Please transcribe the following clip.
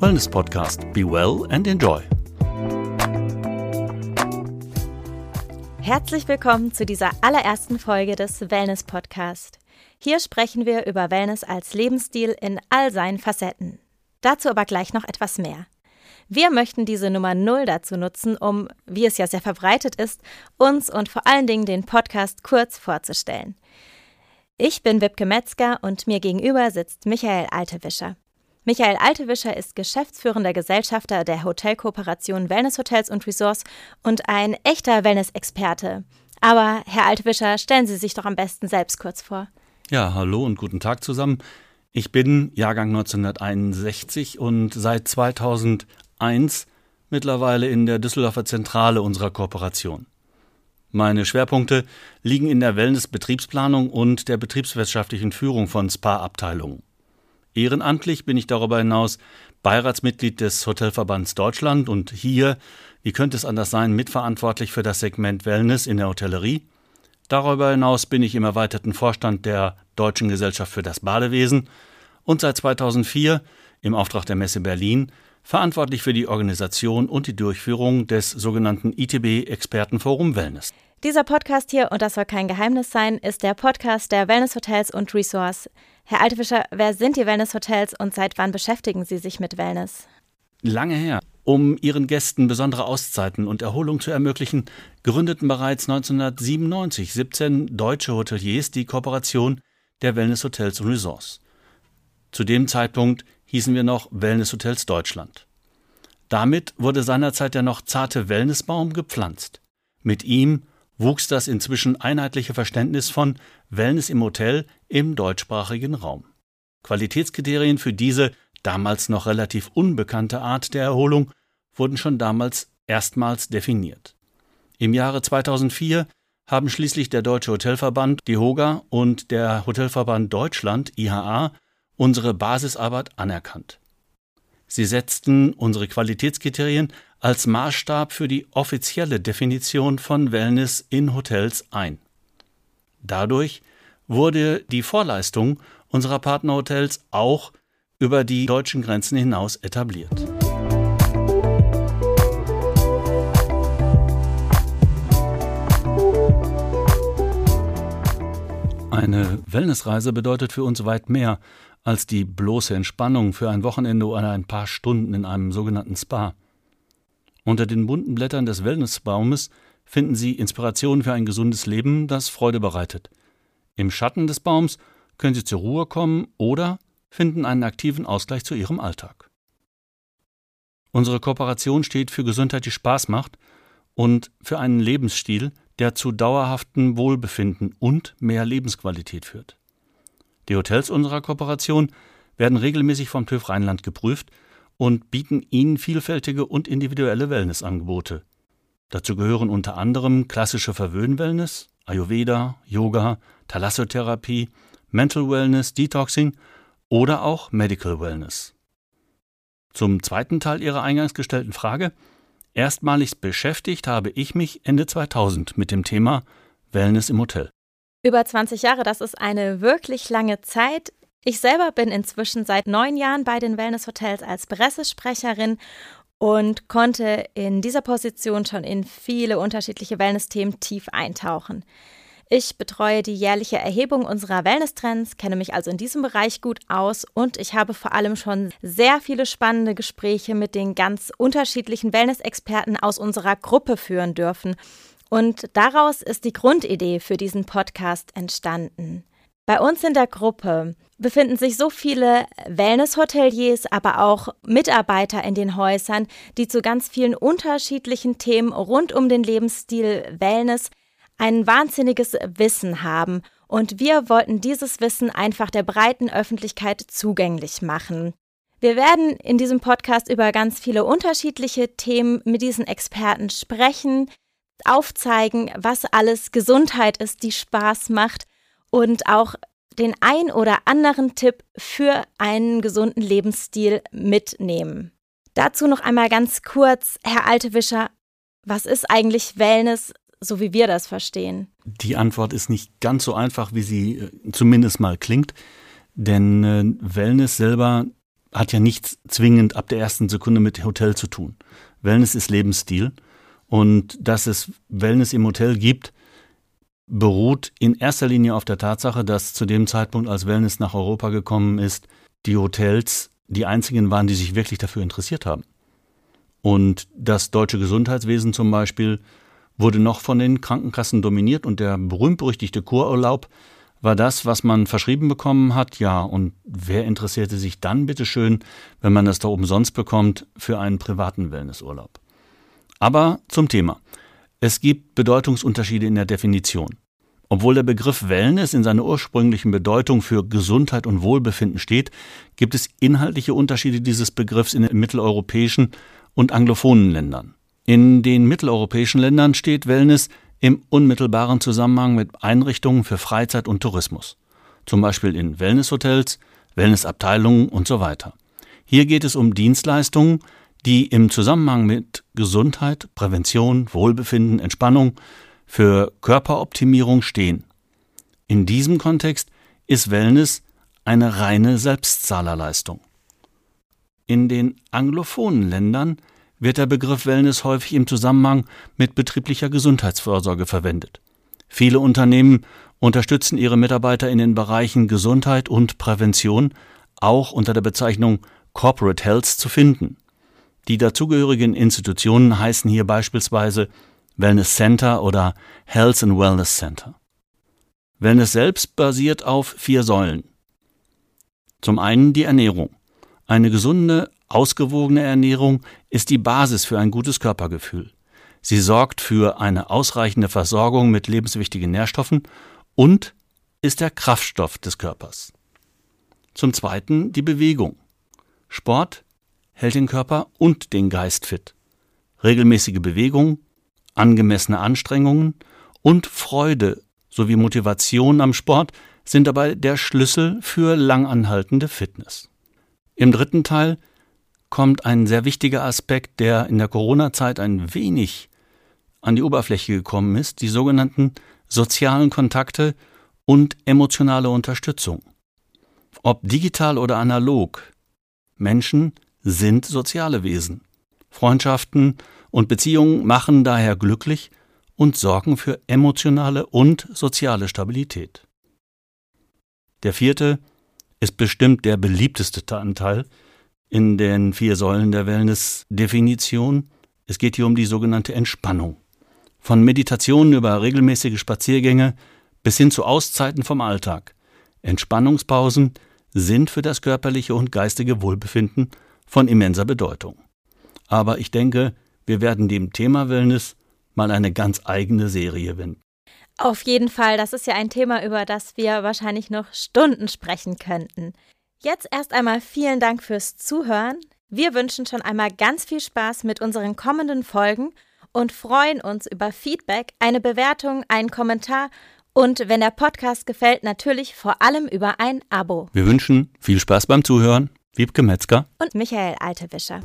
Wellness Podcast. Be well and enjoy. Herzlich willkommen zu dieser allerersten Folge des Wellness Podcast. Hier sprechen wir über Wellness als Lebensstil in all seinen Facetten. Dazu aber gleich noch etwas mehr. Wir möchten diese Nummer Null dazu nutzen, um, wie es ja sehr verbreitet ist, uns und vor allen Dingen den Podcast kurz vorzustellen. Ich bin Wipke Metzger und mir gegenüber sitzt Michael Altewischer. Michael Altewischer ist geschäftsführender Gesellschafter der Hotelkooperation Wellness Hotels und Resorts und ein echter Wellness-Experte. Aber Herr Altewischer, stellen Sie sich doch am besten selbst kurz vor. Ja, hallo und guten Tag zusammen. Ich bin Jahrgang 1961 und seit 2001 mittlerweile in der Düsseldorfer Zentrale unserer Kooperation. Meine Schwerpunkte liegen in der Wellness-Betriebsplanung und der betriebswirtschaftlichen Führung von Spa-Abteilungen. Ehrenamtlich bin ich darüber hinaus Beiratsmitglied des Hotelverbands Deutschland und hier, wie könnte es anders sein, mitverantwortlich für das Segment Wellness in der Hotellerie. Darüber hinaus bin ich im erweiterten Vorstand der Deutschen Gesellschaft für das Badewesen und seit 2004 im Auftrag der Messe Berlin verantwortlich für die Organisation und die Durchführung des sogenannten ITB Expertenforum Wellness. Dieser Podcast hier, und das soll kein Geheimnis sein, ist der Podcast der Wellness Hotels und Resorts. Herr Altefischer, wer sind die Wellness Hotels und seit wann beschäftigen Sie sich mit Wellness? Lange her. Um ihren Gästen besondere Auszeiten und Erholung zu ermöglichen, gründeten bereits 1997 17 deutsche Hoteliers die Kooperation der Wellness Hotels und Resorts. Zu dem Zeitpunkt hießen wir noch Wellness Hotels Deutschland. Damit wurde seinerzeit der noch zarte Wellnessbaum gepflanzt. Mit ihm wuchs das inzwischen einheitliche Verständnis von Wellness im Hotel im deutschsprachigen Raum. Qualitätskriterien für diese damals noch relativ unbekannte Art der Erholung wurden schon damals erstmals definiert. Im Jahre 2004 haben schließlich der Deutsche Hotelverband, die HOGA und der Hotelverband Deutschland, IHA, unsere Basisarbeit anerkannt. Sie setzten unsere Qualitätskriterien als Maßstab für die offizielle Definition von Wellness in Hotels ein. Dadurch wurde die Vorleistung unserer Partnerhotels auch über die deutschen Grenzen hinaus etabliert. Eine Wellnessreise bedeutet für uns weit mehr als die bloße Entspannung für ein Wochenende oder ein paar Stunden in einem sogenannten Spa. Unter den bunten Blättern des Wellnessbaumes finden Sie Inspiration für ein gesundes Leben, das Freude bereitet. Im Schatten des Baums können Sie zur Ruhe kommen oder finden einen aktiven Ausgleich zu Ihrem Alltag. Unsere Kooperation steht für Gesundheit, die Spaß macht und für einen Lebensstil, der zu dauerhaftem Wohlbefinden und mehr Lebensqualität führt. Die Hotels unserer Kooperation werden regelmäßig vom TÜV Rheinland geprüft und bieten ihnen vielfältige und individuelle Wellnessangebote. Dazu gehören unter anderem klassische Verwöhn-Wellness, Ayurveda, Yoga, Thalassotherapie, Mental Wellness, Detoxing oder auch Medical Wellness. Zum zweiten Teil Ihrer eingangs gestellten Frage. Erstmalig beschäftigt habe ich mich Ende 2000 mit dem Thema Wellness im Hotel. Über 20 Jahre, das ist eine wirklich lange Zeit. Ich selber bin inzwischen seit neun Jahren bei den Wellness-Hotels als Pressesprecherin und konnte in dieser Position schon in viele unterschiedliche Wellness-Themen tief eintauchen. Ich betreue die jährliche Erhebung unserer Wellness-Trends, kenne mich also in diesem Bereich gut aus und ich habe vor allem schon sehr viele spannende Gespräche mit den ganz unterschiedlichen Wellness-Experten aus unserer Gruppe führen dürfen. Und daraus ist die Grundidee für diesen Podcast entstanden. Bei uns in der Gruppe befinden sich so viele Wellness-Hoteliers, aber auch Mitarbeiter in den Häusern, die zu ganz vielen unterschiedlichen Themen rund um den Lebensstil Wellness ein wahnsinniges Wissen haben. Und wir wollten dieses Wissen einfach der breiten Öffentlichkeit zugänglich machen. Wir werden in diesem Podcast über ganz viele unterschiedliche Themen mit diesen Experten sprechen, aufzeigen, was alles Gesundheit ist, die Spaß macht und auch den ein oder anderen Tipp für einen gesunden Lebensstil mitnehmen. Dazu noch einmal ganz kurz, Herr Altewischer, was ist eigentlich Wellness, so wie wir das verstehen? Die Antwort ist nicht ganz so einfach, wie sie äh, zumindest mal klingt, denn äh, Wellness selber hat ja nichts zwingend ab der ersten Sekunde mit Hotel zu tun. Wellness ist Lebensstil und dass es Wellness im Hotel gibt, beruht in erster Linie auf der Tatsache, dass zu dem Zeitpunkt, als Wellness nach Europa gekommen ist, die Hotels die einzigen waren, die sich wirklich dafür interessiert haben. Und das deutsche Gesundheitswesen zum Beispiel wurde noch von den Krankenkassen dominiert und der berühmt-berüchtigte Kururlaub war das, was man verschrieben bekommen hat, ja, und wer interessierte sich dann bitteschön, wenn man das da umsonst bekommt, für einen privaten Wellnessurlaub? Aber zum Thema. Es gibt Bedeutungsunterschiede in der Definition. Obwohl der Begriff Wellness in seiner ursprünglichen Bedeutung für Gesundheit und Wohlbefinden steht, gibt es inhaltliche Unterschiede dieses Begriffs in den mitteleuropäischen und anglophonen Ländern. In den mitteleuropäischen Ländern steht Wellness im unmittelbaren Zusammenhang mit Einrichtungen für Freizeit und Tourismus, zum Beispiel in Wellnesshotels, Wellnessabteilungen und so weiter. Hier geht es um Dienstleistungen, die im Zusammenhang mit Gesundheit, Prävention, Wohlbefinden, Entspannung für Körperoptimierung stehen. In diesem Kontext ist Wellness eine reine Selbstzahlerleistung. In den anglophonen Ländern wird der Begriff Wellness häufig im Zusammenhang mit betrieblicher Gesundheitsvorsorge verwendet. Viele Unternehmen unterstützen ihre Mitarbeiter in den Bereichen Gesundheit und Prävention, auch unter der Bezeichnung Corporate Health zu finden. Die dazugehörigen Institutionen heißen hier beispielsweise Wellness Center oder Health and Wellness Center. Wellness selbst basiert auf vier Säulen. Zum einen die Ernährung. Eine gesunde, ausgewogene Ernährung ist die Basis für ein gutes Körpergefühl. Sie sorgt für eine ausreichende Versorgung mit lebenswichtigen Nährstoffen und ist der Kraftstoff des Körpers. Zum Zweiten die Bewegung. Sport hält den Körper und den Geist fit. Regelmäßige Bewegung angemessene Anstrengungen und Freude sowie Motivation am Sport sind dabei der Schlüssel für langanhaltende Fitness. Im dritten Teil kommt ein sehr wichtiger Aspekt, der in der Corona-Zeit ein wenig an die Oberfläche gekommen ist, die sogenannten sozialen Kontakte und emotionale Unterstützung. Ob digital oder analog, Menschen sind soziale Wesen. Freundschaften und Beziehungen machen daher glücklich und sorgen für emotionale und soziale Stabilität. Der vierte ist bestimmt der beliebteste Anteil in den vier Säulen der Wellness-Definition. Es geht hier um die sogenannte Entspannung. Von Meditationen über regelmäßige Spaziergänge bis hin zu Auszeiten vom Alltag. Entspannungspausen sind für das körperliche und geistige Wohlbefinden von immenser Bedeutung. Aber ich denke, wir werden dem Thema Wellness mal eine ganz eigene Serie wenden. Auf jeden Fall, das ist ja ein Thema, über das wir wahrscheinlich noch Stunden sprechen könnten. Jetzt erst einmal vielen Dank fürs Zuhören. Wir wünschen schon einmal ganz viel Spaß mit unseren kommenden Folgen und freuen uns über Feedback, eine Bewertung, einen Kommentar und wenn der Podcast gefällt, natürlich vor allem über ein Abo. Wir wünschen viel Spaß beim Zuhören. Wiebke Metzger und Michael Altewischer.